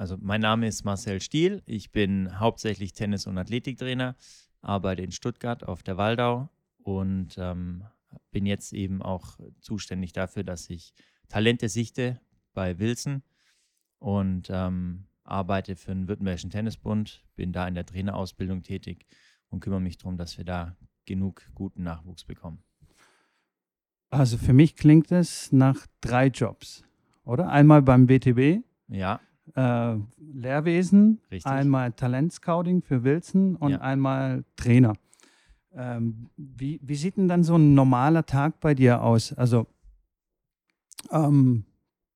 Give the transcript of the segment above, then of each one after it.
also mein Name ist Marcel Stiel. Ich bin hauptsächlich Tennis- und Athletiktrainer, arbeite in Stuttgart auf der Waldau und ähm, bin jetzt eben auch zuständig dafür, dass ich Talente sichte bei Wilson und ähm, arbeite für den Württembergischen Tennisbund, bin da in der Trainerausbildung tätig und kümmere mich darum, dass wir da genug guten Nachwuchs bekommen. Also für mich klingt es nach drei Jobs, oder? Einmal beim WTB. Ja. Äh, Lehrwesen, Richtig. einmal Talentscouting für Wilson und Ja. einmal Trainer. Ähm, wie, wie sieht denn dann so ein normaler Tag bei dir aus? Also, ähm,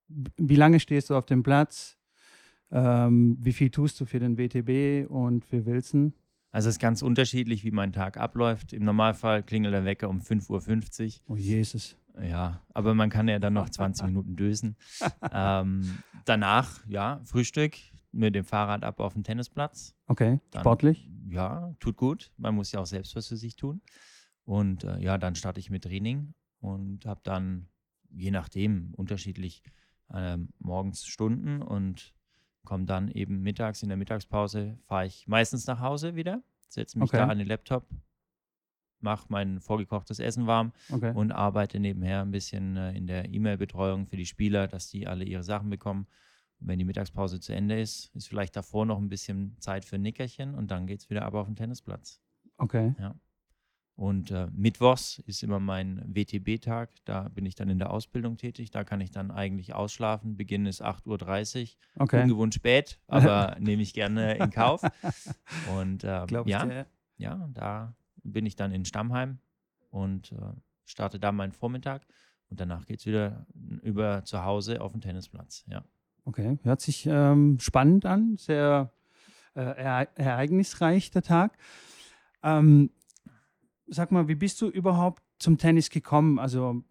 wie lange stehst du auf dem Platz? Ähm, wie viel tust du für den WTB und für Wilson? Also es ist ganz unterschiedlich, wie mein Tag abläuft. Im Normalfall klingelt der Wecker um 5.50 Oh Jesus. Uhr. Ja, aber man kann ja dann noch 20 Minuten dösen. ähm, danach, ja, Frühstück mit dem Fahrrad ab auf den Tennisplatz. Okay, Dann- sportlich? Ja, tut gut. Man muss ja auch selbst was für sich tun. Und äh, ja, dann starte ich mit Training und habe dann, je nachdem, unterschiedlich ähm, morgens Stunden und komme dann eben mittags in der Mittagspause, fahre ich meistens nach Hause wieder, setze mich Okay. da an den Laptop, mache mein vorgekochtes Essen warm Okay. und arbeite nebenher ein bisschen äh, in der E-Mail-Betreuung für die Spieler, dass die alle ihre Sachen bekommen. Und wenn die Mittagspause zu Ende ist, ist vielleicht davor noch ein bisschen Zeit für ein Nickerchen und dann geht es wieder ab auf den Tennisplatz. okay. Und äh, Mittwochs ist immer mein WTB-Tag. Da bin ich dann in der Ausbildung tätig. Da kann ich dann eigentlich ausschlafen. Beginn ist 8.30 Uhr. Okay. Ungewohnt spät, aber nehme ich gerne in Kauf. Und äh, ich ja, dir. ja, da bin ich dann in Stammheim und äh, starte da meinen Vormittag. Und danach geht es wieder über zu Hause auf den Tennisplatz. Ja. Okay, hört sich ähm, spannend an, sehr äh, ere ereignisreich der Tag. Ähm, sag mal, wie bist du überhaupt zum Tennis gekommen? Also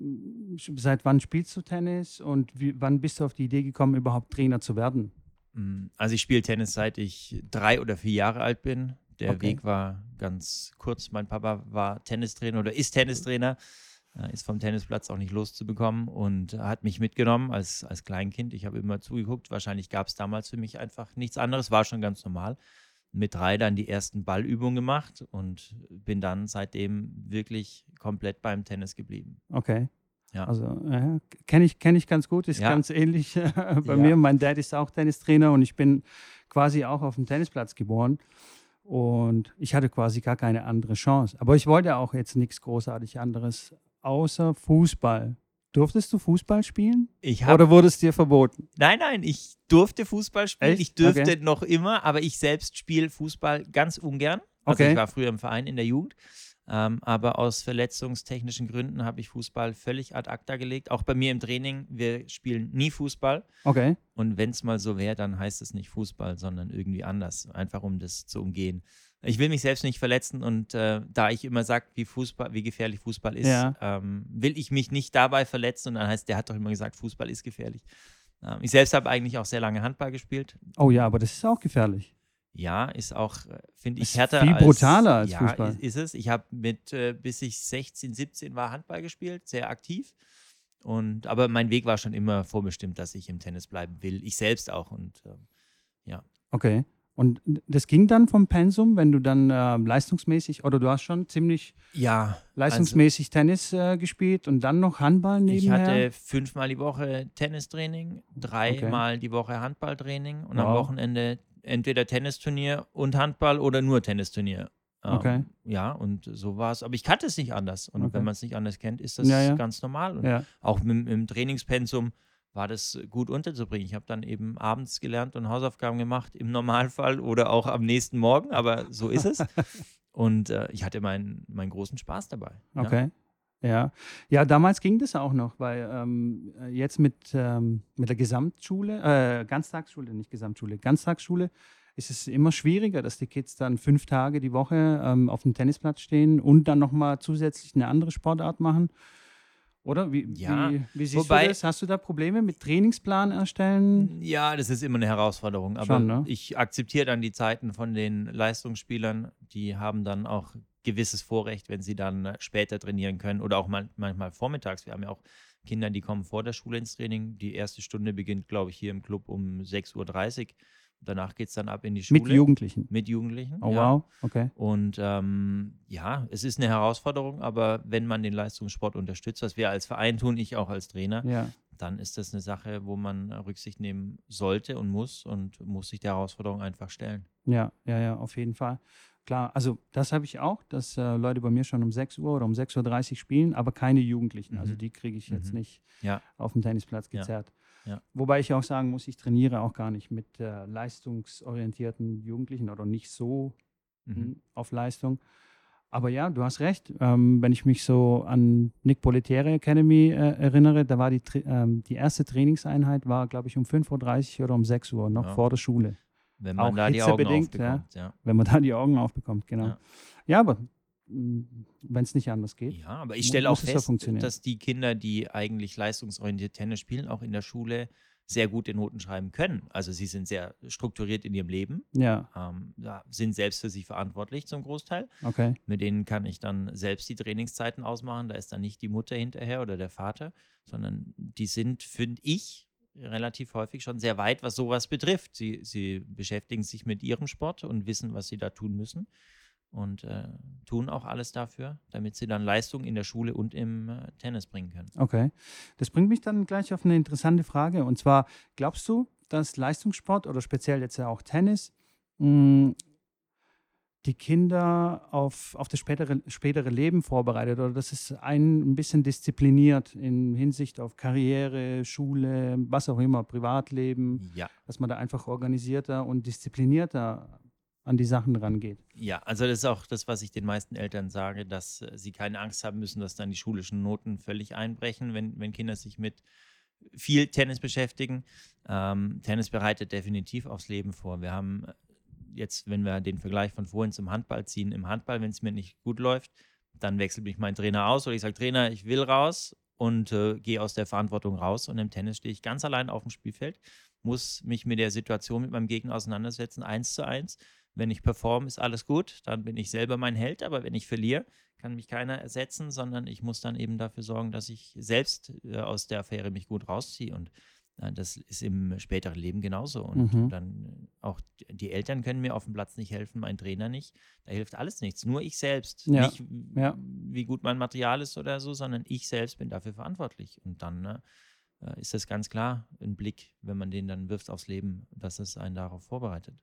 seit wann spielst du Tennis und wie, wann bist du auf die Idee gekommen, überhaupt Trainer zu werden? Mm, Also ich spiele Tennis seit ich drei oder vier Jahre alt bin. Der Okay. Weg war ganz kurz. Mein Papa war Tennistrainer oder ist Tennistrainer, ist vom Tennisplatz auch nicht loszubekommen und hat mich mitgenommen als, als Kleinkind. Ich habe immer zugeguckt. Wahrscheinlich gab es damals für mich einfach nichts anderes, war schon ganz normal. Mit drei dann die ersten Ballübungen gemacht und bin dann seitdem wirklich komplett beim Tennis geblieben. Okay. Ja. Also ja, kenne ich, kenn ich ganz gut, ist Ja. ganz ähnlich äh, bei Ja. mir. Mein Dad ist auch Tennistrainer und ich bin quasi auch auf dem Tennisplatz geboren. Und ich hatte quasi gar keine andere Chance. Aber ich wollte auch jetzt nichts großartig anderes außer Fußball. Durftest du Fußball spielen? Ich habe Oder wurde es dir verboten? Nein, nein, ich durfte Fußball spielen. Echt? Ich dürfte Okay. noch immer, aber ich selbst spiele Fußball ganz ungern. Also Okay. ich war früher im Verein in der Jugend, ähm, aber aus verletzungstechnischen Gründen habe ich Fußball völlig ad acta gelegt. Auch bei mir im Training, wir spielen nie Fußball. Okay. Und wenn es mal so wäre, dann heißt es nicht Fußball, sondern irgendwie anders, einfach um das zu umgehen. Ich will mich selbst nicht verletzen und äh, da ich immer sage, wie Fußball, wie gefährlich Fußball ist, Ja. ähm, will ich mich nicht dabei verletzen und dann heißt, der hat doch immer gesagt, Fußball ist gefährlich. Ähm, ich selbst habe eigentlich auch sehr lange Handball gespielt. Oh ja, aber das ist auch gefährlich. Ja, ist auch, äh, finde ich, Ist härter viel als, brutaler als ja, Fußball. Ist, ist es. Ich habe mit, äh, bis ich 16, 17 war, Handball gespielt, sehr aktiv. Und, aber mein Weg war schon immer vorbestimmt, dass ich im Tennis bleiben will. Ich selbst auch. Und ähm, Okay. Und das ging dann vom Pensum, wenn du dann äh, leistungsmäßig, oder du hast schon ziemlich ja, leistungsmäßig Tennis äh, gespielt und dann noch Handball Also ich nebenher? hatte fünfmal die Woche Tennistraining, dreimal die Woche Handballtraining und am Wow. Wochenende entweder Tennisturnier und Handball oder nur Tennisturnier. Ähm, Okay. Ja, und so war es. Aber ich kannte es nicht anders. Und Okay. wenn man es nicht anders kennt, ist das Ja, ja. ganz normal. Und ja. auch mit, im Trainingspensum war das gut unterzubringen. Ich habe dann eben abends gelernt und Hausaufgaben gemacht, im Normalfall oder auch am nächsten Morgen, aber so ist es. und äh, ich hatte meinen, meinen großen Spaß dabei. Ja. Okay. Ja. ja, damals ging das auch noch, weil ähm, jetzt mit, ähm, mit der Gesamtschule, äh, Ganztagsschule, nicht Gesamtschule, Ganztagsschule, ist es immer schwieriger, dass die Kids dann fünf Tage die Woche ähm, auf dem Tennisplatz stehen und dann nochmal zusätzlich eine andere Sportart machen. Oder? Wie, Ja, wie, wie siehst wobei- du das? Hast du da Probleme mit Trainingsplan erstellen? Ja, das ist immer eine Herausforderung. Aber Schon, ne? ich akzeptiere dann die Zeiten von den Leistungsspielern. Die haben dann auch gewisses Vorrecht, wenn sie dann später trainieren können oder auch man, manchmal vormittags. Wir haben ja auch Kinder, die kommen vor der Schule ins Training. Die erste Stunde beginnt, glaube ich, hier im Club um 6.30 Uhr. Danach geht es dann ab in die Schule. Mit Jugendlichen? Mit Jugendlichen. Oh, ja. wow, okay. Und ähm, ja, es ist eine Herausforderung, aber wenn man den Leistungssport unterstützt, was wir als Verein tun, ich auch als Trainer, ja. dann ist das eine Sache, wo man Rücksicht nehmen sollte und muss und muss sich der Herausforderung einfach stellen. Ja, ja, ja, auf jeden Fall. Klar, also das habe ich auch, dass äh, Leute bei mir schon um 6 Uhr oder um 6.30 Uhr spielen, aber keine Jugendlichen. Also mhm. Also die kriege ich jetzt mhm. nicht ja. auf dem Tennisplatz gezerrt. Ja. Ja. Wobei ich auch sagen muss, ich trainiere auch gar nicht mit äh, leistungsorientierten Jugendlichen oder nicht so mhm. Hm, auf Leistung. Aber ja, du hast recht. Ähm, wenn ich mich so an Nick Politieri Academy äh, erinnere, da war die, ähm, die erste Trainingseinheit, war, glaube ich, um 5.30 Uhr oder um 6 Uhr, noch ja. vor der Schule. Wenn man auch da die Augen aufbekommt, ja. Wenn man da die Augen aufbekommt, genau. Ja aber wenn es nicht anders geht. Ja, aber ich stelle auch fest, dass die Kinder, die eigentlich leistungsorientiert Tennis spielen, auch in der Schule sehr gute Noten schreiben können. Also sie sind sehr strukturiert in ihrem Leben, ja. Ähm, sind selbst für sich verantwortlich zum Großteil. Okay. Mit denen kann ich dann selbst die Trainingszeiten ausmachen. Da ist dann nicht die Mutter hinterher oder der Vater, sondern die sind, finde ich, relativ häufig schon sehr weit, was sowas betrifft. Sie, sie beschäftigen sich mit ihrem Sport und wissen, was sie da tun müssen und äh, tun auch alles dafür, damit sie dann Leistung in der Schule und im äh, Tennis bringen können. Okay. Das bringt mich dann gleich auf eine interessante Frage. Und zwar, glaubst du, dass Leistungssport oder speziell jetzt ja auch Tennis mh, hm, die Kinder auf, auf das spätere, spätere Leben vorbereitet oder dass es einen ein bisschen diszipliniert in Hinsicht auf Karriere, Schule, was auch immer, Privatleben, ja. dass man da einfach organisierter und disziplinierter an die Sachen rangeht. Ja, also das ist auch das, was ich den meisten Eltern sage, dass äh, sie keine Angst haben müssen, dass dann die schulischen Noten völlig einbrechen, wenn, wenn Kinder sich mit viel Tennis beschäftigen. Ähm, Tennis bereitet definitiv aufs Leben vor. Wir haben äh, jetzt, wenn wir den Vergleich von vorhin zum Handball ziehen, im Handball, wenn es mir nicht gut läuft, dann wechselt mich mein Trainer aus oder ich sage, Trainer, ich will raus und äh, gehe aus der Verantwortung raus. Und im Tennis stehe ich ganz allein auf dem Spielfeld, muss mich mit der Situation mit meinem Gegner auseinandersetzen, eins zu eins wenn ich performe, ist alles gut, dann bin ich selber mein Held, aber wenn ich verliere, kann mich keiner ersetzen, sondern ich muss dann eben dafür sorgen, dass ich selbst äh, aus der Affäre mich gut rausziehe und äh, das ist im späteren Leben genauso. Und mhm. dann äh, auch die Eltern können mir auf dem Platz nicht helfen, mein Trainer nicht. Da hilft alles nichts. Nur ich selbst. Ja. Nicht, ja. wie gut mein Material ist oder so, sondern ich selbst bin dafür verantwortlich. Und dann ne, äh, ist das ganz klar ein Blick, wenn man den dann wirft aufs Leben, dass es einen darauf vorbereitet.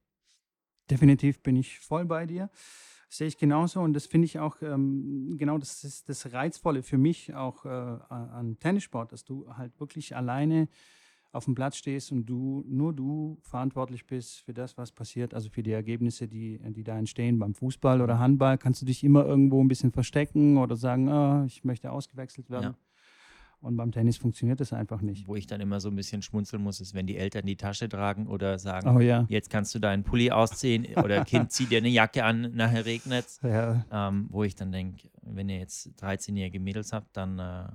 Definitiv bin ich voll bei dir. Sehe ich genauso und das finde ich auch, ähm, genau das ist das Reizvolle für mich auch äh, an Tennissport, dass du halt wirklich alleine auf dem Platz stehst und du, nur du verantwortlich bist für das, was passiert, also für die Ergebnisse, die, die da entstehen. Beim Fußball oder Handball kannst du dich immer irgendwo ein bisschen verstecken oder sagen, oh, ich möchte ausgewechselt werden. Ja. Und beim Tennis funktioniert das einfach nicht. Wo ich dann immer so ein bisschen schmunzeln muss, ist, wenn die Eltern die Tasche tragen oder sagen, oh, ja. jetzt kannst du deinen Pulli ausziehen oder Kind, zieh dir eine Jacke an, nachher regnet es. Ja. Ähm, wo ich dann denke, wenn ihr jetzt 13-jährige Mädels habt, dann, äh,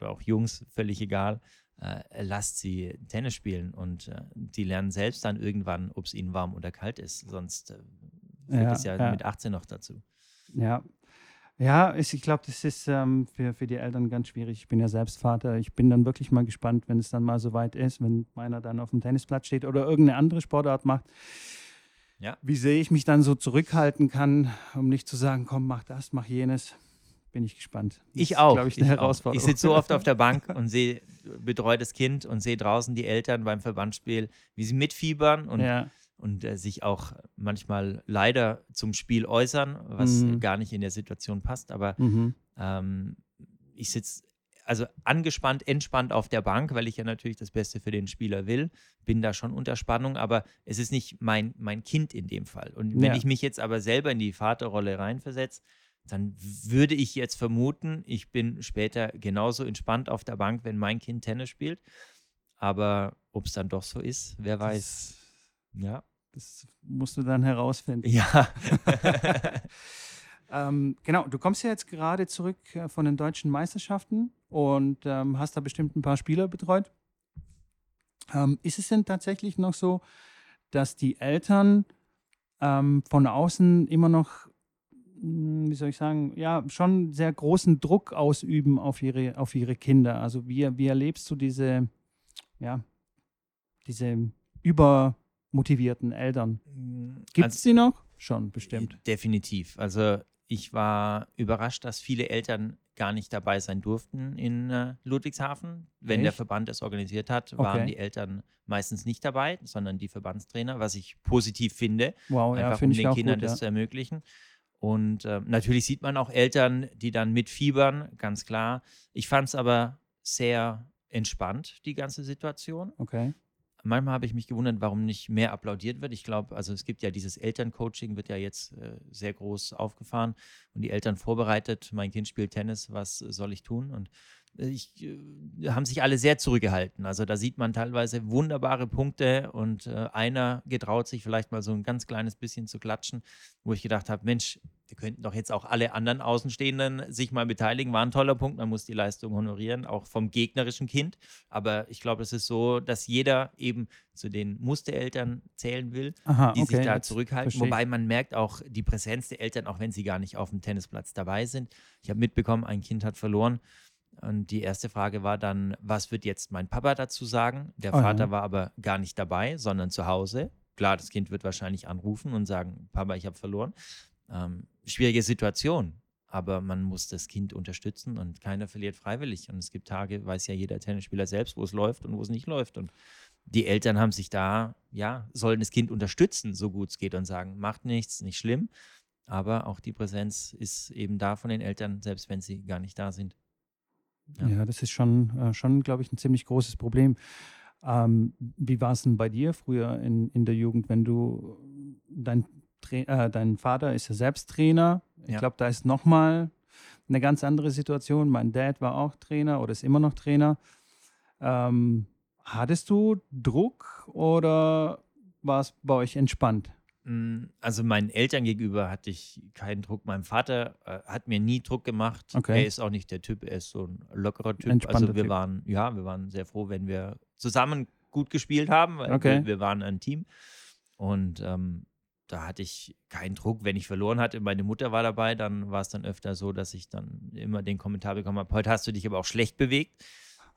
oder auch Jungs, völlig egal, äh, lasst sie Tennis spielen und äh, die lernen selbst dann irgendwann, ob es ihnen warm oder kalt ist. Sonst äh, führt ja, es ja, ja, mit 18 noch dazu. Ja, ja, ich, ich glaube, das ist ähm, für, für die Eltern ganz schwierig. Ich bin ja selbst Vater. Ich bin dann wirklich mal gespannt, wenn es dann mal so weit ist, wenn meiner dann auf dem Tennisplatz steht oder irgendeine andere Sportart macht. Ja. Wie sehr ich mich dann so zurückhalten kann, um nicht zu sagen, komm, mach das, mach jenes. Bin ich gespannt. Das ich auch. Ist, ich, ich Herausforderung. Ich sitze so oft auf der Bank und sehe betreutes Kind und sehe draußen die Eltern beim Verbandsspiel, wie sie mitfiebern und ja und äh, sich auch manchmal leider zum Spiel äußern, was mhm. gar nicht in der Situation passt. Aber mhm. ähm, ich sitze also angespannt, entspannt auf der Bank, weil ich ja natürlich das Beste für den Spieler will. Bin da schon unter Spannung, aber es ist nicht mein, mein Kind in dem Fall. Und wenn ja. ich mich jetzt aber selber in die Vaterrolle reinversetze, dann würde ich jetzt vermuten, ich bin später genauso entspannt auf der Bank, wenn mein Kind Tennis spielt. Aber ob es dann doch so ist, wer weiß. Ja. Das musst du dann herausfinden. Ja. ähm, genau, du kommst ja jetzt gerade zurück äh, von den deutschen Meisterschaften und ähm, hast da bestimmt ein paar Spieler betreut. Ähm, ist es denn tatsächlich noch so, dass die Eltern ähm, von außen immer noch wie soll ich sagen, ja, schon sehr großen Druck ausüben auf ihre, auf ihre Kinder. Also wie, wie erlebst du diese, ja, diese übermotivierten Eltern? Mm, Gibt es also, sie noch? Schon, bestimmt. Definitiv. Also ich war überrascht, dass viele Eltern gar nicht dabei sein durften in äh, Ludwigshafen. Wenn Echt? der Verband es organisiert hat, waren die Eltern meistens nicht dabei, sondern die Verbandstrainer, was ich positiv finde. Wow, einfach ja, um den Kindern gut, das ja. zu ermöglichen. Und äh, natürlich sieht man auch Eltern, die dann mitfiebern, ganz klar. Ich fand es aber sehr entspannt, die ganze Situation. Okay. Manchmal habe ich mich gewundert, warum nicht mehr applaudiert wird. Ich glaube, also es gibt ja dieses Elterncoaching, wird ja jetzt äh, sehr groß aufgefahren und die Eltern vorbereitet. Mein Kind spielt Tennis, was soll ich tun? Und ich, äh, haben sich alle sehr zurückgehalten. Also da sieht man teilweise wunderbare Punkte und äh, einer getraut sich vielleicht mal so ein ganz kleines bisschen zu klatschen, wo ich gedacht habe, Mensch, wir könnten doch jetzt auch alle anderen Außenstehenden sich mal beteiligen. War ein toller Punkt. Man muss die Leistung honorieren, auch vom gegnerischen Kind. Aber ich glaube, es ist so, dass jeder eben zu den Mustereltern zählen will, Aha, die okay, sich da zurückhalten. Wobei man merkt auch die Präsenz der Eltern, auch wenn sie gar nicht auf dem Tennisplatz dabei sind. Ich habe mitbekommen, ein Kind hat verloren. Und die erste Frage war dann, was wird jetzt mein Papa dazu sagen? Der Oh ja. Vater war aber gar nicht dabei, sondern zu Hause. Klar, das Kind wird wahrscheinlich anrufen und sagen, Papa, ich habe verloren. Ähm, schwierige Situation, aber man muss das Kind unterstützen und keiner verliert freiwillig. Und es gibt Tage, weiß ja jeder Tennisspieler selbst, wo es läuft und wo es nicht läuft. Und die Eltern haben sich da, ja, sollen das Kind unterstützen, so gut es geht und sagen, macht nichts, nicht schlimm. Aber auch die Präsenz ist eben da von den Eltern, selbst wenn sie gar nicht da sind. Ja, Ja. das ist schon, äh, schon glaube ich, ein ziemlich großes Problem. Ähm, wie war es denn bei dir früher in, in der Jugend, wenn du, dein, Tra äh, dein Vater ist ja selbst Trainer. Ich Ja. glaube, da ist nochmal eine ganz andere Situation. Mein Dad war auch Trainer oder ist immer noch Trainer. Ähm, hattest du Druck oder war es bei euch entspannt? Also meinen Eltern gegenüber hatte ich keinen Druck. Mein Vater äh, hat mir nie Druck gemacht. Okay. Er ist auch nicht der Typ, er ist so ein lockerer Typ. Entspannter also wir Typ. waren, ja, wir waren sehr froh, wenn wir zusammen gut gespielt haben, weil Okay. wir, wir waren ein Team. Und ähm, da hatte ich keinen Druck. Wenn ich verloren hatte, meine Mutter war dabei, dann war es dann öfter so, dass ich dann immer den Kommentar bekommen habe, heute hast du dich aber auch schlecht bewegt.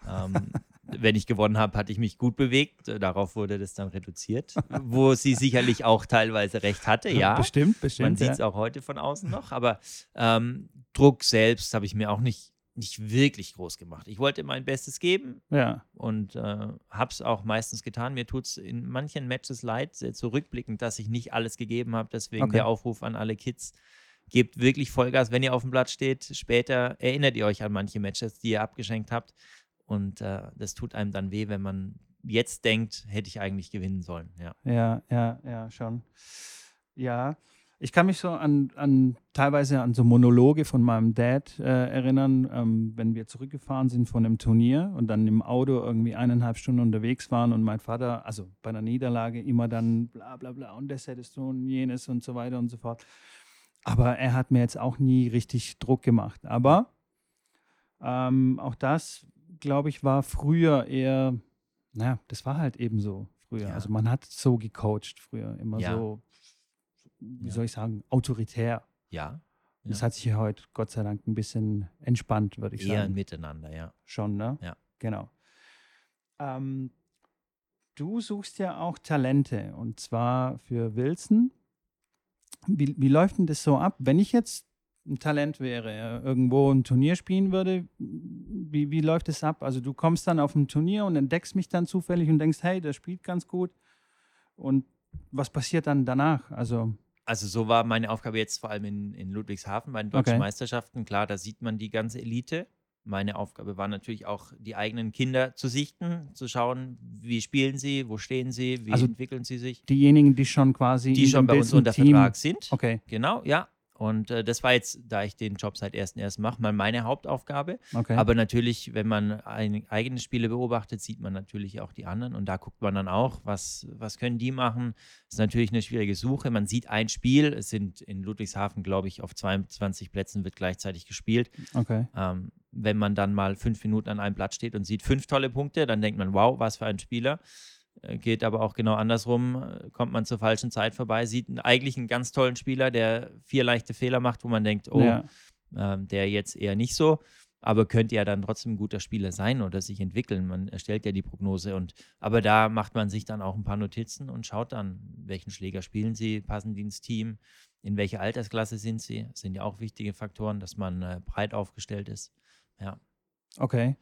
Ähm, wenn ich gewonnen habe, hatte ich mich gut bewegt. Darauf wurde das dann reduziert, wo sie sicherlich auch teilweise recht hatte, ja. Bestimmt, bestimmt. Man sieht es ja. auch heute von außen noch, aber ähm, Druck selbst habe ich mir auch nicht, nicht wirklich groß gemacht. Ich wollte mein Bestes geben Ja, und äh, habe es auch meistens getan. Mir tut es in manchen Matches leid, sehr zurückblickend, dass ich nicht alles gegeben habe. Deswegen Okay. der Aufruf an alle Kids. Gebt wirklich Vollgas, wenn ihr auf dem Blatt steht. Später erinnert ihr euch an manche Matches, die ihr abgeschenkt habt. Und äh, das tut einem dann weh, wenn man jetzt denkt, hätte ich eigentlich gewinnen sollen. Ja. ja, ja, ja, schon. Ja, ich kann mich so an, an teilweise an so Monologe von meinem Dad äh, erinnern, ähm, wenn wir zurückgefahren sind von einem Turnier und dann im Auto irgendwie eineinhalb Stunden unterwegs waren und mein Vater, also bei einer Niederlage immer dann bla bla bla und das hättest du und jenes und so weiter und so fort. Aber er hat mir jetzt auch nie richtig Druck gemacht. Aber ähm, auch das, glaube ich, war früher eher, naja, das war halt eben so früher. Ja. Also man hat so gecoacht früher, immer Ja. so, wie Ja. soll ich sagen, autoritär. Ja. Das hat sich heute Gott sei Dank ein bisschen entspannt, würde ich Eher sagen. Miteinander, ja. Schon, ne? Ja. Genau. Ähm, du suchst ja auch Talente und zwar für Wilson. Wie, wie läuft denn das so ab? Wenn ich jetzt ein Talent wäre, irgendwo ein Turnier spielen würde, wie, wie läuft es ab? Also du kommst dann auf ein Turnier und entdeckst mich dann zufällig und denkst, hey, der spielt ganz gut. Und was passiert dann danach? Also, Also so war meine Aufgabe jetzt vor allem in, in Ludwigshafen bei den deutschen Okay. Meisterschaften. Klar, da sieht man die ganze Elite. Meine Aufgabe war natürlich auch, die eigenen Kinder zu sichten, zu schauen, wie spielen sie, wo stehen sie, wie Also entwickeln sie sich. diejenigen, die schon quasi Die schon bei uns unter Team- Vertrag sind. Okay, Genau, ja. Und äh, das war jetzt, da ich den Job seit 1.1. mache, mal meine Hauptaufgabe. okay. Aber natürlich, wenn man ein, eigene Spiele beobachtet, sieht man natürlich auch die anderen. Und da guckt man dann auch, was, was können die machen. Ist natürlich eine schwierige Suche. Man sieht ein Spiel. Es sind in Ludwigshafen, glaube ich, auf 22 Plätzen wird gleichzeitig gespielt. okay. Ähm, wenn man dann mal fünf Minuten an einem Blatt steht und sieht fünf tolle Punkte, dann denkt man, wow, was für ein Spieler. Äh, geht aber auch genau andersrum, äh, kommt man zur falschen Zeit vorbei, sieht eigentlich einen ganz tollen Spieler, der vier leichte Fehler macht, wo man denkt, oh, ja. ähm, der jetzt eher nicht so, aber könnte ja dann trotzdem ein guter Spieler sein oder sich entwickeln. Man erstellt ja die Prognose und aber da macht man sich dann auch ein paar Notizen und schaut dann, welchen Schläger spielen sie, passen die ins Team, in welche Altersklasse sind sie, das sind ja auch wichtige Faktoren, dass man äh, breit aufgestellt ist. Ja. Okay.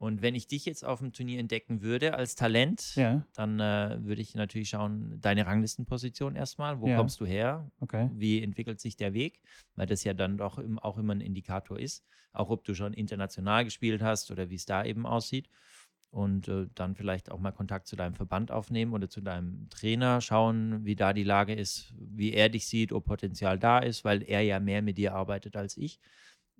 Und wenn ich dich jetzt auf dem Turnier entdecken würde als Talent, ja. dann äh, würde ich natürlich schauen, deine Ranglistenposition erstmal. Wo ja. kommst du her? Okay. Wie entwickelt sich der Weg? Weil das ja dann doch im, auch immer ein Indikator ist. Auch ob du schon international gespielt hast oder wie es da eben aussieht. Und äh, dann vielleicht auch mal Kontakt zu deinem Verband aufnehmen oder zu deinem Trainer, schauen, wie da die Lage ist, wie er dich sieht, ob Potenzial da ist, weil er ja mehr mit dir arbeitet als ich.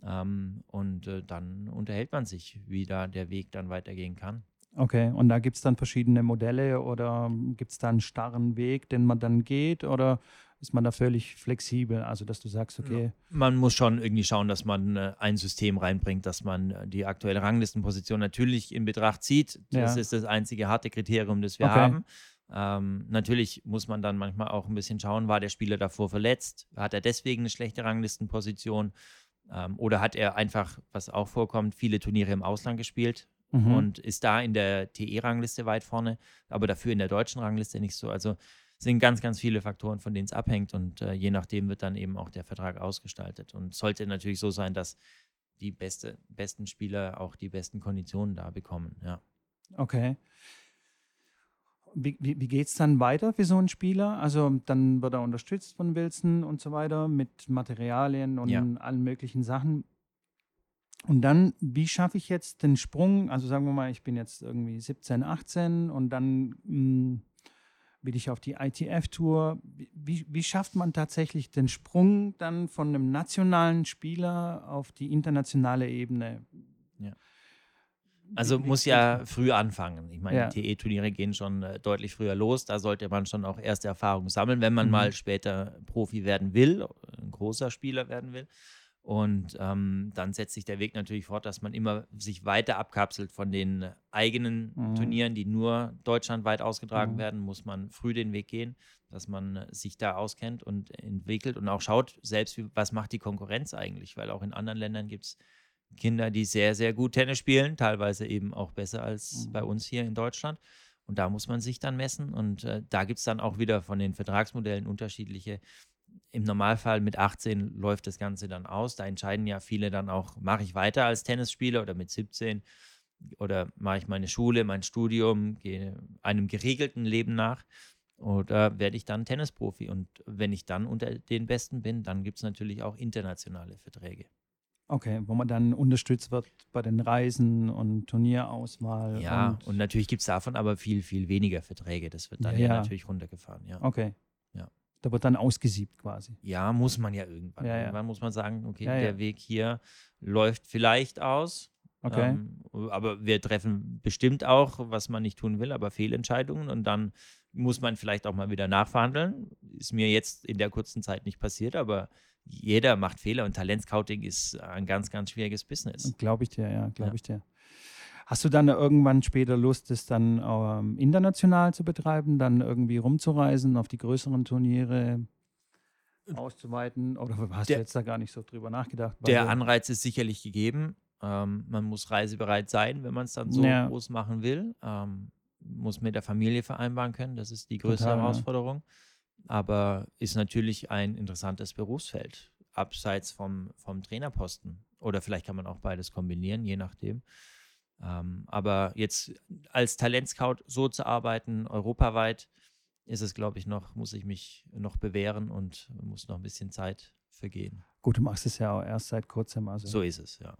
Ähm, und äh, dann unterhält man sich, wie da der Weg dann weitergehen kann. Okay, und da gibt es dann verschiedene Modelle oder gibt es da einen starren Weg, den man dann geht oder ist man da völlig flexibel? Also, dass du sagst, okay. Man muss schon irgendwie schauen, dass man äh, ein System reinbringt, dass man äh, die aktuelle Ranglistenposition natürlich in Betracht zieht. Das ja. ist das einzige harte Kriterium, das wir okay. haben. Ähm, natürlich muss man dann manchmal auch ein bisschen schauen, war der Spieler davor verletzt? Hat er deswegen eine schlechte Ranglistenposition? Ähm, oder hat er einfach, was auch vorkommt, viele Turniere im Ausland gespielt mhm. und ist da in der TE-Rangliste weit vorne, aber dafür in der deutschen Rangliste nicht so. Also sind ganz, ganz viele Faktoren, von denen es abhängt und äh, je nachdem wird dann eben auch der Vertrag ausgestaltet. Und sollte natürlich so sein, dass die beste, besten Spieler auch die besten Konditionen da bekommen, ja. Okay. Wie, wie, wie geht es dann weiter für so einen Spieler? Also dann wird er unterstützt von Wilson und so weiter mit Materialien und ja. allen möglichen Sachen. Und dann, wie schaffe ich jetzt den Sprung? Also sagen wir mal, ich bin jetzt irgendwie 17, 18 und dann mh, hm, bin ich auf die ITF-Tour. Wie, wie schafft man tatsächlich den Sprung dann von einem nationalen Spieler auf die internationale Ebene? Ja. Also muss ja früh anfangen. Ich meine, ja. die TE-Turniere gehen schon äh, deutlich früher los. Da sollte man schon auch erste Erfahrungen sammeln, wenn man mhm. mal später Profi werden will, ein großer Spieler werden will. Und ähm, dann setzt sich der Weg natürlich fort, dass man immer sich weiter abkapselt von den eigenen mhm. Turnieren, die nur deutschlandweit ausgetragen mhm. werden, muss man früh den Weg gehen, dass man sich da auskennt und entwickelt und auch schaut, selbst was macht die Konkurrenz eigentlich, weil auch in anderen Ländern gibt es Kinder, die sehr, sehr gut Tennis spielen, teilweise eben auch besser als mhm. bei uns hier in Deutschland. Und da muss man sich dann messen. Und äh, da gibt es dann auch wieder von den Vertragsmodellen unterschiedliche. Im Normalfall mit 18 läuft das Ganze dann aus. Da entscheiden ja viele dann auch, mache ich weiter als Tennisspieler oder mit 17 oder mache ich meine Schule, mein Studium, gehe einem geregelten Leben nach oder werde ich dann Tennisprofi. Und wenn ich dann unter den Besten bin, dann gibt es natürlich auch internationale Verträge. Okay, wo man dann unterstützt wird bei den Reisen und Turnierauswahl. Ja, und, und natürlich gibt es davon aber viel, viel weniger Verträge. Das wird dann ja, ja natürlich runtergefahren, ja. Okay. Ja. Da wird dann ausgesiebt quasi. Ja, muss man ja irgendwann. Ja, irgendwann muss man sagen, okay, der Weg hier läuft vielleicht aus. Okay. Ähm, aber wir treffen bestimmt auch, was man nicht tun will, aber Fehlentscheidungen und dann muss man vielleicht auch mal wieder nachverhandeln. Ist mir jetzt in der kurzen Zeit nicht passiert, aber jeder macht Fehler und Talentscouting ist ein ganz, ganz schwieriges Business. Glaube ich dir, ja, glaube ja. ich dir. Hast du dann irgendwann später Lust, es dann ähm, international zu betreiben, dann irgendwie rumzureisen, auf die größeren Turniere auszuweiten? Oder hast der, du jetzt da gar nicht so drüber nachgedacht? Der Anreiz ist sicherlich gegeben. Ähm, man muss reisebereit sein, wenn man es dann so ja. groß machen will. Ähm, muss mit der Familie vereinbaren können. Das ist die größte Total, Herausforderung. Ja aber ist natürlich ein interessantes Berufsfeld, abseits vom, vom Trainerposten. Oder vielleicht kann man auch beides kombinieren, je nachdem. Ähm, aber jetzt als Talentscout so zu arbeiten, europaweit, ist es, glaube ich, noch, muss ich mich noch bewähren und muss noch ein bisschen Zeit vergehen. Gut, du machst es ja auch erst seit kurzem. Also. So ist es, ja.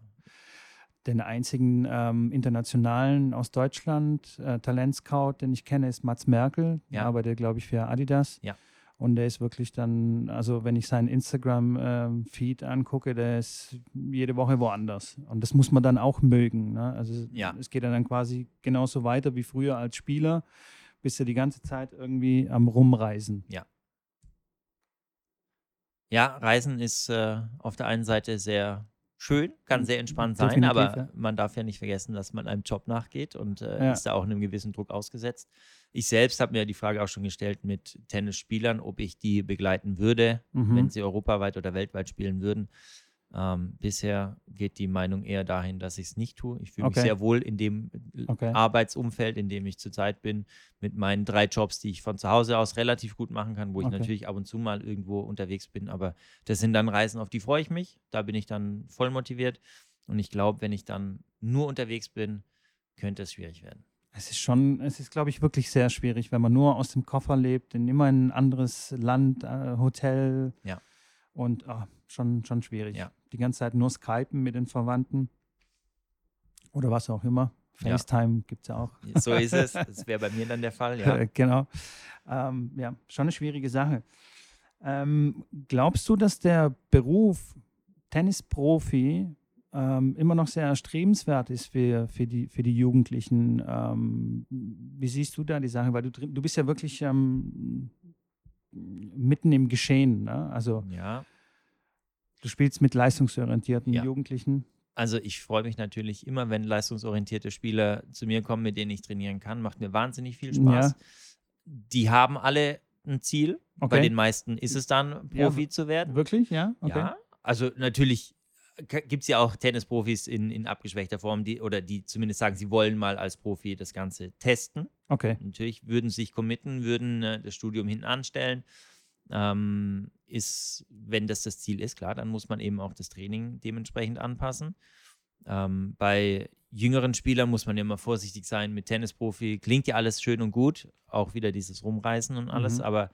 Den einzigen ähm, internationalen aus Deutschland äh, Talentscout, den ich kenne, ist Mats Merkel. Ja. Der arbeitet, glaube ich, für Adidas. Ja. Und der ist wirklich dann, also wenn ich seinen Instagram-Feed ähm, angucke, der ist jede Woche woanders. Und das muss man dann auch mögen. Ne? Also ja. es geht dann quasi genauso weiter wie früher als Spieler, bist du die ganze Zeit irgendwie am Rumreisen. Ja. Ja, Reisen ist äh, auf der einen Seite sehr schön, kann sehr entspannt sein, Definitiv, aber ja. man darf ja nicht vergessen, dass man einem Job nachgeht und äh, ja. ist da auch einem gewissen Druck ausgesetzt. Ich selbst habe mir die Frage auch schon gestellt mit Tennisspielern, ob ich die begleiten würde, Mhm. wenn sie europaweit oder weltweit spielen würden. Ähm, bisher geht die Meinung eher dahin, dass ich es nicht tue. Ich fühle Okay. mich sehr wohl in dem äh, Okay. Arbeitsumfeld, in dem ich zurzeit bin, mit meinen drei Jobs, die ich von zu Hause aus relativ gut machen kann, wo ich Okay. natürlich ab und zu mal irgendwo unterwegs bin. Aber das sind dann Reisen, auf die freue ich mich. Da bin ich dann voll motiviert. Und ich glaube, wenn ich dann nur unterwegs bin, könnte es schwierig werden. Es ist schon, es ist, glaube ich, wirklich sehr schwierig, wenn man nur aus dem Koffer lebt, in immer ein anderes Land, äh, Hotel. Ja. Und ah, schon, schon schwierig. Ja. Die ganze Zeit nur Skypen mit den Verwandten. Oder was auch immer. Ja. FaceTime gibt es ja auch. So ist es. Das wäre bei mir dann der Fall, ja. Äh, genau. Ähm, ja, schon eine schwierige Sache. Ähm, glaubst du, dass der Beruf Tennisprofi ähm, immer noch sehr erstrebenswert ist für, für, die, für die Jugendlichen? Ähm, wie siehst du da die Sache? Weil du, du bist ja wirklich ähm, mitten im Geschehen. Ne? Also Ja, du spielst mit leistungsorientierten Ja. Jugendlichen. also ich freue mich natürlich immer, wenn leistungsorientierte Spieler zu mir kommen, mit denen ich trainieren kann. Macht mir wahnsinnig viel Spaß. Die haben alle ein Ziel. Bei Okay. den meisten ist es dann, Ja, Profi zu werden. Wirklich? Ja? Okay. Ja, also natürlich gibt es ja auch Tennisprofis in, in abgeschwächter Form, die oder die zumindest sagen, sie wollen mal als Profi das Ganze testen. Okay. Natürlich würden sich committen, würden äh, das Studium hinten anstellen. Ähm, ist, wenn das das Ziel ist, klar, dann muss man eben auch das Training dementsprechend anpassen. Ähm, bei jüngeren Spielern muss man ja immer vorsichtig sein mit Tennisprofi. Klingt ja alles schön und gut, auch wieder dieses Rumreißen und alles, Mhm. aber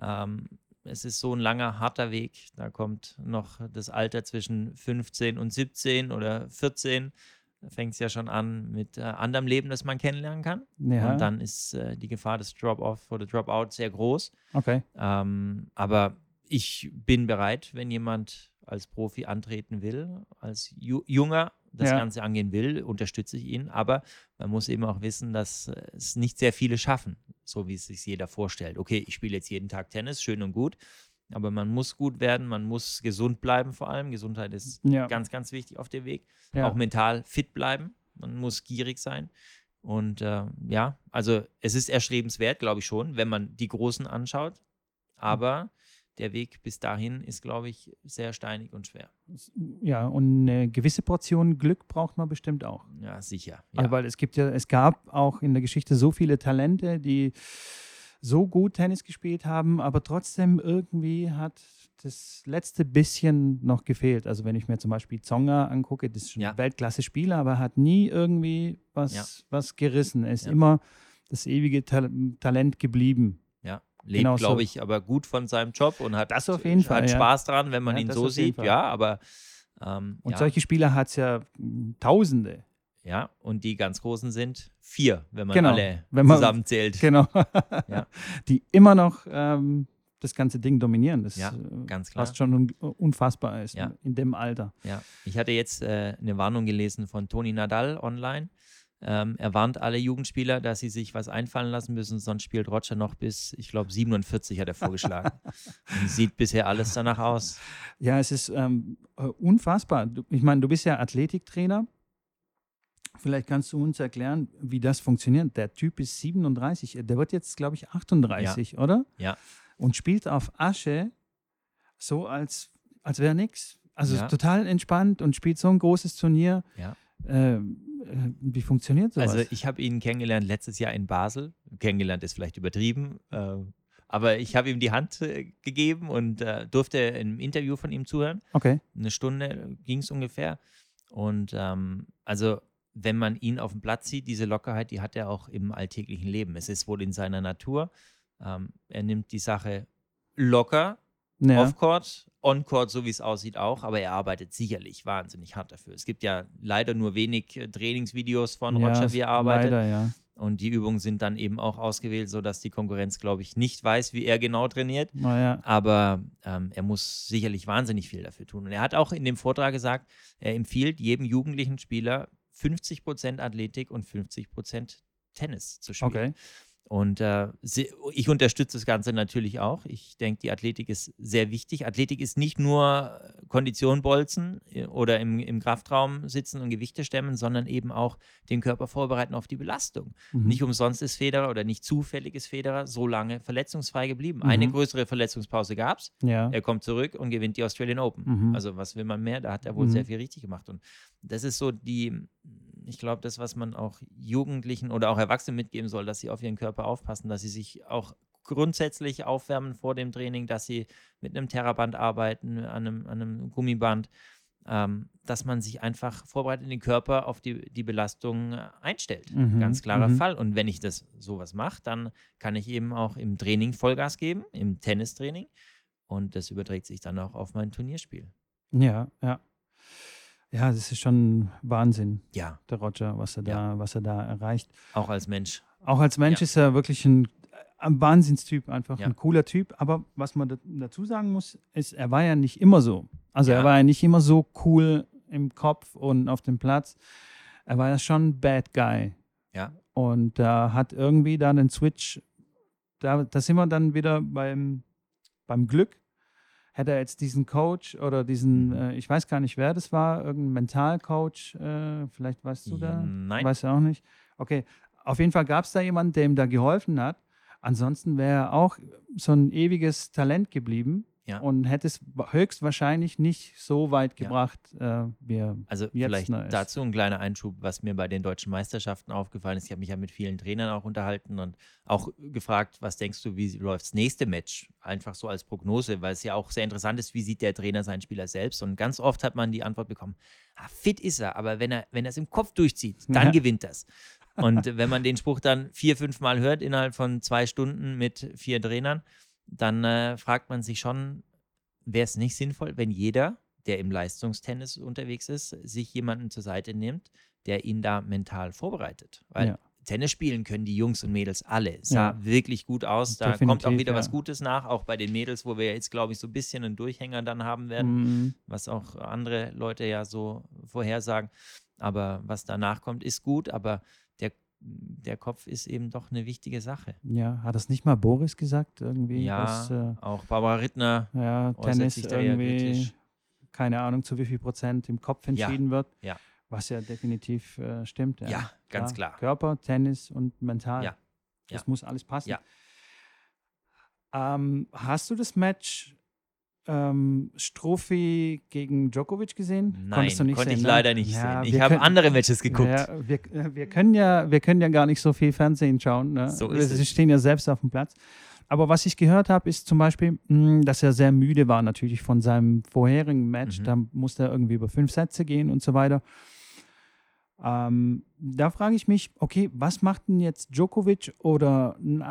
ähm, es ist so ein langer, harter Weg. Da kommt noch das Alter zwischen 15 und 17 oder 14. Da fängt es ja schon an mit äh, anderem Leben, das man kennenlernen kann. Ja. Und dann ist äh, die Gefahr des Drop-Off oder Drop-Out sehr groß. Okay. Ähm, aber ich bin bereit, wenn jemand als Profi antreten will, als Ju Junger das Ja. Ganze angehen will, unterstütze ich ihn. Aber man muss eben auch wissen, dass äh, es nicht sehr viele schaffen, so wie es sich jeder vorstellt. Okay, ich spiele jetzt jeden Tag Tennis, schön und gut. Aber man muss gut werden, man muss gesund bleiben vor allem. Gesundheit ist Ja. ganz, ganz wichtig auf dem Weg Ja. auch mental fit bleiben. Man muss gierig sein. Und äh, ja, also es ist erstrebenswert, glaube ich schon, wenn man die Großen anschaut. Aber der Weg bis dahin ist, glaube ich, sehr steinig und schwer. Ja, und eine gewisse Portion Glück braucht man bestimmt auch. Ja, sicher. Also, Ja. weil es gibt ja, es gab auch in der Geschichte so viele Talente, die so gut Tennis gespielt haben, aber trotzdem irgendwie hat das letzte bisschen noch gefehlt. Also wenn ich mir zum Beispiel Zonga angucke, das ist schon Ja. ein Weltklasse-Spieler, aber hat nie irgendwie was, Ja. was gerissen. Er ist Ja. immer das ewige Ta Talent geblieben. Ja. Lebt, Genau glaube ich, aber gut von seinem Job und hat, Das auf jeden hat Fall, ja. Spaß dran, wenn man Ja, ihn so sieht. Ja, aber ähm, Und ja, solche Spieler hat es ja mm, Tausende. ja, und die ganz großen sind vier, wenn man Genau. alle Wenn man- zusammenzählt. Genau. Ja. Die immer noch ähm, das ganze Ding dominieren. Das Ja, äh, ganz klar. fast schon un unfassbar ist Ja. in dem Alter. Ja, ich hatte jetzt äh, eine Warnung gelesen von Toni Nadal online. Ähm, er warnt alle Jugendspieler, dass sie sich was einfallen lassen müssen, sonst spielt Roger noch bis, ich glaube, 47 hat er vorgeschlagen. Und sieht bisher alles danach aus. Ja, es ist ähm, äh, unfassbar. Ich meine, du bist ja Athletiktrainer. Vielleicht kannst du uns erklären, wie das funktioniert. Der Typ ist 37, der wird jetzt, glaube ich, 38, oder? Ja. Und spielt auf Asche so, als, als wäre nichts. Also Ja. total entspannt und spielt so ein großes Turnier. Ja. Ähm, äh, wie funktioniert sowas? Also ich habe ihn kennengelernt letztes Jahr in Basel. Kennengelernt ist vielleicht übertrieben, äh, aber ich habe ihm die Hand äh, gegeben und äh, durfte im Interview von ihm zuhören. okay. Eine Stunde ging es ungefähr. Und ähm, also, wenn man ihn auf dem Platz sieht, diese Lockerheit, die hat er auch im alltäglichen Leben. Es ist wohl in seiner Natur. Ähm, er nimmt die Sache locker, Ja. off-court, on-court, so wie es aussieht, auch, aber er arbeitet sicherlich wahnsinnig hart dafür. Es gibt ja leider nur wenig äh, Trainingsvideos von ja, Roger, wie er arbeitet. Leider, ja. Und die Übungen sind dann eben auch ausgewählt, sodass die Konkurrenz, glaube ich, nicht weiß, wie er genau trainiert. Naja. Aber ähm, er muss sicherlich wahnsinnig viel dafür tun. Und er hat auch in dem Vortrag gesagt, er empfiehlt jedem jugendlichen Spieler 50% Athletik und 50% Tennis zu spielen. Okay. Und äh, ich unterstütze das Ganze natürlich auch. Ich denke, die Athletik ist sehr wichtig. Athletik ist nicht nur Kondition bolzen äh, oder im, im Kraftraum sitzen und Gewichte stemmen, sondern eben auch den Körper vorbereiten auf die Belastung. Mhm. Nicht umsonst ist Federer oder nicht zufällig ist Federer so lange verletzungsfrei geblieben. Mhm. Eine größere Verletzungspause gab es. Ja. Er kommt zurück und gewinnt die Australian Open. Mhm. Also was will man mehr? Da hat er wohl mhm. sehr viel richtig gemacht. Und das ist so die ich glaube, das, was man auch Jugendlichen oder auch Erwachsenen mitgeben soll, dass sie auf ihren Körper aufpassen, dass sie sich auch grundsätzlich aufwärmen vor dem Training, dass sie mit einem Terraband arbeiten, an einem, an einem Gummiband, ähm, dass man sich einfach vorbereitet, den Körper auf die, die Belastung einstellt. Mhm, Ganz klarer mhm. Fall. Und wenn ich das sowas mache, dann kann ich eben auch im Training Vollgas geben, im Tennistraining. Und das überträgt sich dann auch auf mein Turnierspiel. Ja, ja. Ja, das ist schon Wahnsinn. Ja. Der Roger, was er da, ja. was er da erreicht. Auch als Mensch. Auch als Mensch ja. ist er wirklich ein, ein Wahnsinnstyp, einfach ja. ein cooler Typ. Aber was man dazu sagen muss, ist, er war ja nicht immer so. Also er war ja nicht immer so cool im Kopf und auf dem Platz. Er war ja schon ein Bad Guy. Ja. Und da äh, hat irgendwie dann den Switch, da, da sind wir dann wieder beim, beim Glück hätte er jetzt diesen Coach oder diesen, mhm. äh, ich weiß gar nicht, wer das war, irgendein Mentalcoach, äh, vielleicht weißt du da? Nein. Weißt du auch nicht? Okay, auf jeden Fall gab es da jemanden, der ihm da geholfen hat. Ansonsten wäre er auch so ein ewiges Talent geblieben ja. und hätte es höchstwahrscheinlich nicht so weit gebracht, ja. äh, wie er Also jetzt vielleicht dazu ein kleiner Einschub, was mir bei den deutschen Meisterschaften aufgefallen ist. Ich habe mich ja mit vielen Trainern auch unterhalten und auch gefragt, was denkst du, wie läuft das nächste Match? Einfach so als Prognose, weil es ja auch sehr interessant ist, wie sieht der Trainer seinen Spieler selbst? Und ganz oft hat man die Antwort bekommen, ah, fit ist er, aber wenn er, wenn er es im Kopf durchzieht, dann ja. gewinnt das. Und wenn man den Spruch dann vier, fünf Mal hört innerhalb von zwei Stunden mit vier Trainern, dann äh, fragt man sich schon, wäre es nicht sinnvoll, wenn jeder, der im Leistungstennis unterwegs ist, sich jemanden zur Seite nimmt, der ihn da mental vorbereitet. Weil ja. Tennis spielen können die Jungs und Mädels alle. Sah ja. wirklich gut aus. Da Definitiv, kommt auch wieder ja. was Gutes nach, auch bei den Mädels, wo wir jetzt, glaube ich, so ein bisschen einen Durchhänger dann haben werden, mhm. was auch andere Leute ja so vorhersagen. Aber was danach kommt, ist gut. Aber der Kopf ist eben doch eine wichtige Sache. Ja, hat das nicht mal Boris gesagt irgendwie? Ja, was, äh, auch Barbara Rittner. Ja, Tennis irgendwie, keine Ahnung, zu wie viel Prozent im Kopf entschieden ja, wird. Ja. Was ja definitiv äh, stimmt. Ja, ja ganz klar. Körper, Tennis und mental. Ja. Das muss alles passen. Ja. Ähm, hast du das Match ähm, Strophi gegen Djokovic gesehen? Nein, konnte sehen, ich ne? leider nicht ja, sehen. Ich habe andere Matches geguckt. Ja, wir, äh, wir, können ja, wir können ja gar nicht so viel Fernsehen schauen. Ne? So ist Sie es. stehen ja selbst auf dem Platz. Aber was ich gehört habe, ist zum Beispiel, hm, dass er sehr müde war natürlich von seinem vorherigen Match. Mhm. Da musste er irgendwie über fünf Sätze gehen und so weiter. Ähm, da frage ich mich, okay, was macht denn jetzt Djokovic oder ein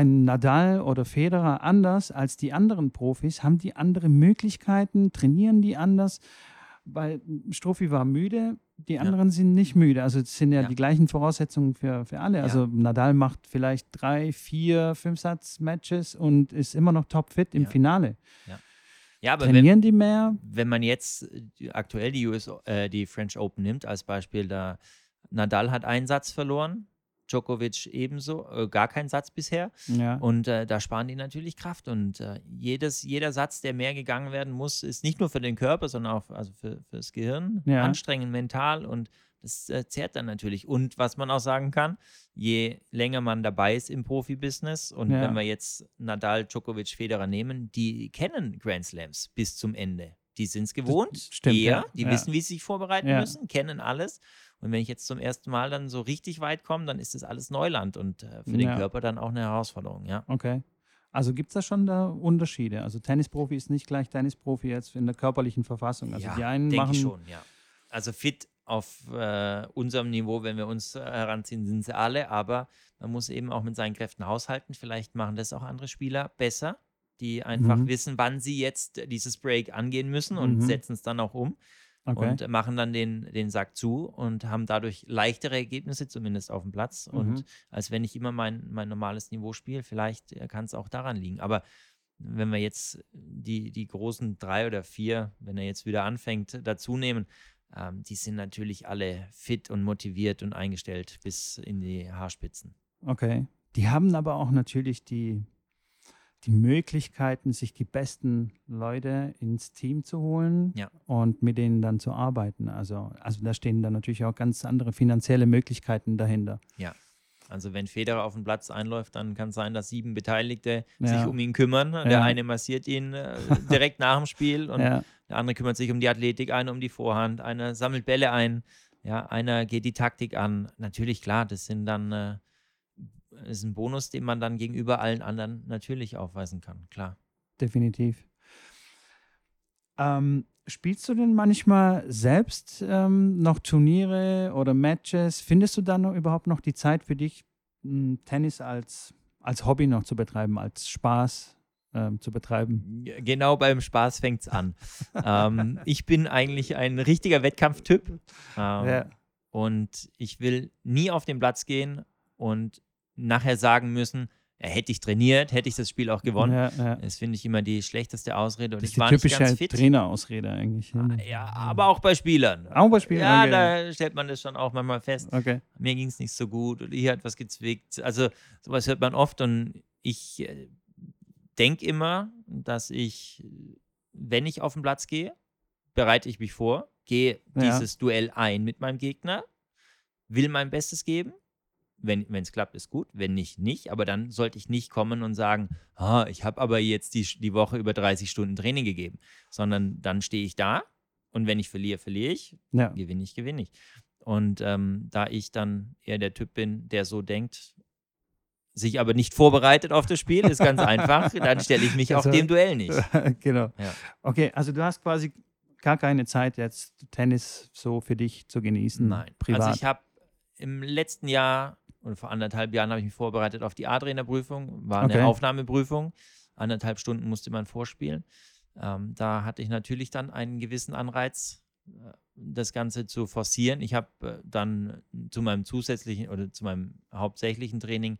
Nadal oder Federer anders als die anderen Profis? Haben die andere Möglichkeiten? Trainieren die anders? Weil Strophi war müde, die anderen ja. sind nicht müde. Also es sind ja, ja, die gleichen Voraussetzungen für, für alle. Also Nadal macht vielleicht drei, vier, fünf Satz-Matches und ist immer noch topfit im Finale. Ja. aber Trainieren wenn, die mehr? Wenn man jetzt aktuell die, US, äh, die French Open nimmt als Beispiel, da Nadal hat einen Satz verloren, Djokovic ebenso, äh, gar keinen Satz bisher. Ja. Und äh, da sparen die natürlich Kraft. Und äh, jedes, jeder Satz, der mehr gegangen werden muss, ist nicht nur für den Körper, sondern auch also für, das Gehirn ja. anstrengend mental und das äh, zehrt dann natürlich. Und was man auch sagen kann, je länger man dabei ist im Profibusiness und ja. wenn wir jetzt Nadal, Djokovic, Federer nehmen, die kennen Grand Slams bis zum Ende. Die sind es gewohnt, stimmt, eher, die wissen, wie sie sich vorbereiten müssen, kennen alles. Und wenn ich jetzt zum ersten Mal dann so richtig weit komme, dann ist das alles Neuland und äh, für den ja. Körper dann auch eine Herausforderung, ja. Okay. Also gibt es da schon da Unterschiede? Also Tennisprofi ist nicht gleich Tennisprofi jetzt in der körperlichen Verfassung. Also ja, die einen denke machen ich schon, ja. Also fit auf äh, unserem Niveau, wenn wir uns äh, heranziehen, sind sie alle, aber man muss eben auch mit seinen Kräften haushalten. Vielleicht machen das auch andere Spieler besser, die einfach mhm. wissen, wann sie jetzt dieses Break angehen müssen und mhm. setzen es dann auch um okay. und machen dann den, den Sack zu und haben dadurch leichtere Ergebnisse, zumindest auf dem Platz. Mhm. Und als wenn ich immer mein, mein normales Niveau spiele, vielleicht äh, kann es auch daran liegen. Aber wenn wir jetzt die, die großen drei oder vier, wenn er jetzt wieder anfängt, dazu nehmen, ähm, die sind natürlich alle fit und motiviert und eingestellt bis in die Haarspitzen. Okay. Die haben aber auch natürlich die, die Möglichkeiten, sich die besten Leute ins Team zu holen Ja. und mit denen dann zu arbeiten. Also, also da stehen dann natürlich auch ganz andere finanzielle Möglichkeiten dahinter. Also wenn Federer auf den Platz einläuft, dann kann es sein, dass sieben Beteiligte Ja. sich um ihn kümmern. Der Ja. eine massiert ihn äh, direkt nach dem Spiel und Ja, der andere kümmert sich um die Athletik, einer um die Vorhand, einer sammelt Bälle ein, ja, einer geht die Taktik an. Natürlich, klar, das sind dann äh, ist ein Bonus, den man dann gegenüber allen anderen natürlich aufweisen kann, klar. definitiv. Ähm, spielst du denn manchmal selbst ähm, noch Turniere oder Matches? Findest du dann noch überhaupt noch die Zeit für dich, m, Tennis als, als Hobby noch zu betreiben, als Spaß ähm, zu betreiben? Genau beim Spaß fängt es an. ähm, ich bin eigentlich ein richtiger Wettkampftyp. Ähm, Ja. Und ich will nie auf den Platz gehen und nachher sagen müssen, ja, hätte ich trainiert, hätte ich das Spiel auch gewonnen. Ja, ja. Das finde ich immer die schlechteste Ausrede. Und Das ich ist die war nicht typische. Trainerausrede eigentlich. Ah, Ja, aber auch bei Spielern. Auch bei Spielern, Ja, okay. da stellt man das schon auch manchmal fest. Okay. Mir ging es nicht so gut oder hier hat was gezwickt. Also sowas hört man oft und ich äh, denke immer, dass ich, wenn ich auf den Platz gehe, bereite ich mich vor, gehe dieses Duell ein mit meinem Gegner, will mein Bestes geben. Wenn es klappt, ist gut. Wenn nicht, nicht. Aber dann sollte ich nicht kommen und sagen, ah, ich habe aber jetzt die, die Woche über 30 Stunden Training gegeben. Sondern dann stehe ich da und wenn ich verliere, verliere ich Ja. gewinne ich, gewinne ich. Und ähm, da ich dann eher der Typ bin, der so denkt, sich aber nicht vorbereitet auf das Spiel, ist ganz einfach, dann stelle ich mich auch Also- dem Duell nicht. genau. Ja. Okay, also du hast quasi gar keine Zeit jetzt Tennis so für dich zu genießen. Nein. Privat. Also ich habe im letzten Jahr oder vor anderthalb Jahren habe ich mich vorbereitet auf die A-Trainer-Prüfung, war eine Okay. Aufnahmeprüfung. Anderthalb Stunden musste man vorspielen. Ähm, da hatte ich natürlich dann einen gewissen Anreiz, äh, das Ganze zu forcieren. Ich habe äh, dann zu meinem zusätzlichen oder zu meinem hauptsächlichen Training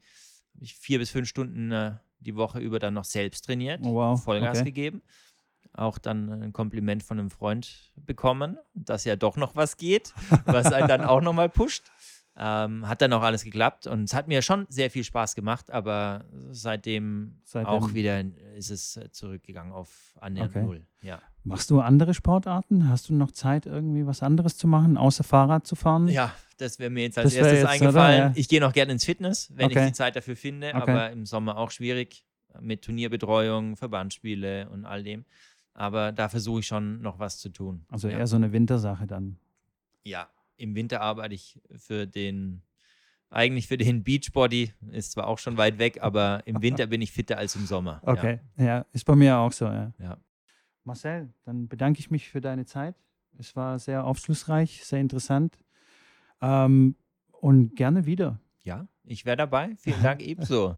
vier bis fünf Stunden äh, die Woche über dann noch selbst trainiert, Oh, wow. Vollgas Okay. gegeben. Auch dann ein Kompliment von einem Freund bekommen, dass ja doch noch was geht, was einen dann auch nochmal pusht. Ähm, hat dann auch alles geklappt und es hat mir schon sehr viel Spaß gemacht, aber seitdem, Seitdem- auch wieder ist es äh, zurückgegangen auf annähernd Okay. null. Ja. Machst du andere Sportarten? Hast du noch Zeit, irgendwie was anderes zu machen, außer Fahrrad zu fahren? ja, das wäre mir jetzt als erstes jetzt, oder? eingefallen. Ja. Ich gehe noch gerne ins Fitness, wenn Okay. ich die Zeit dafür finde, Okay. aber im Sommer auch schwierig mit Turnierbetreuung, Verbandsspiele und all dem. Aber da versuche ich schon noch was zu tun. Also ja. eher so eine Wintersache dann. ja, im Winter arbeite ich für den, eigentlich für den Beachbody, ist zwar auch schon weit weg, aber im Winter bin ich fitter als im Sommer. Okay, ja, ist bei mir auch so, ja. Ja. Marcel, dann bedanke ich mich für deine Zeit. Es war sehr aufschlussreich, sehr interessant. Ähm, und gerne wieder. Ja, ich wäre dabei. Vielen Dank ebenso.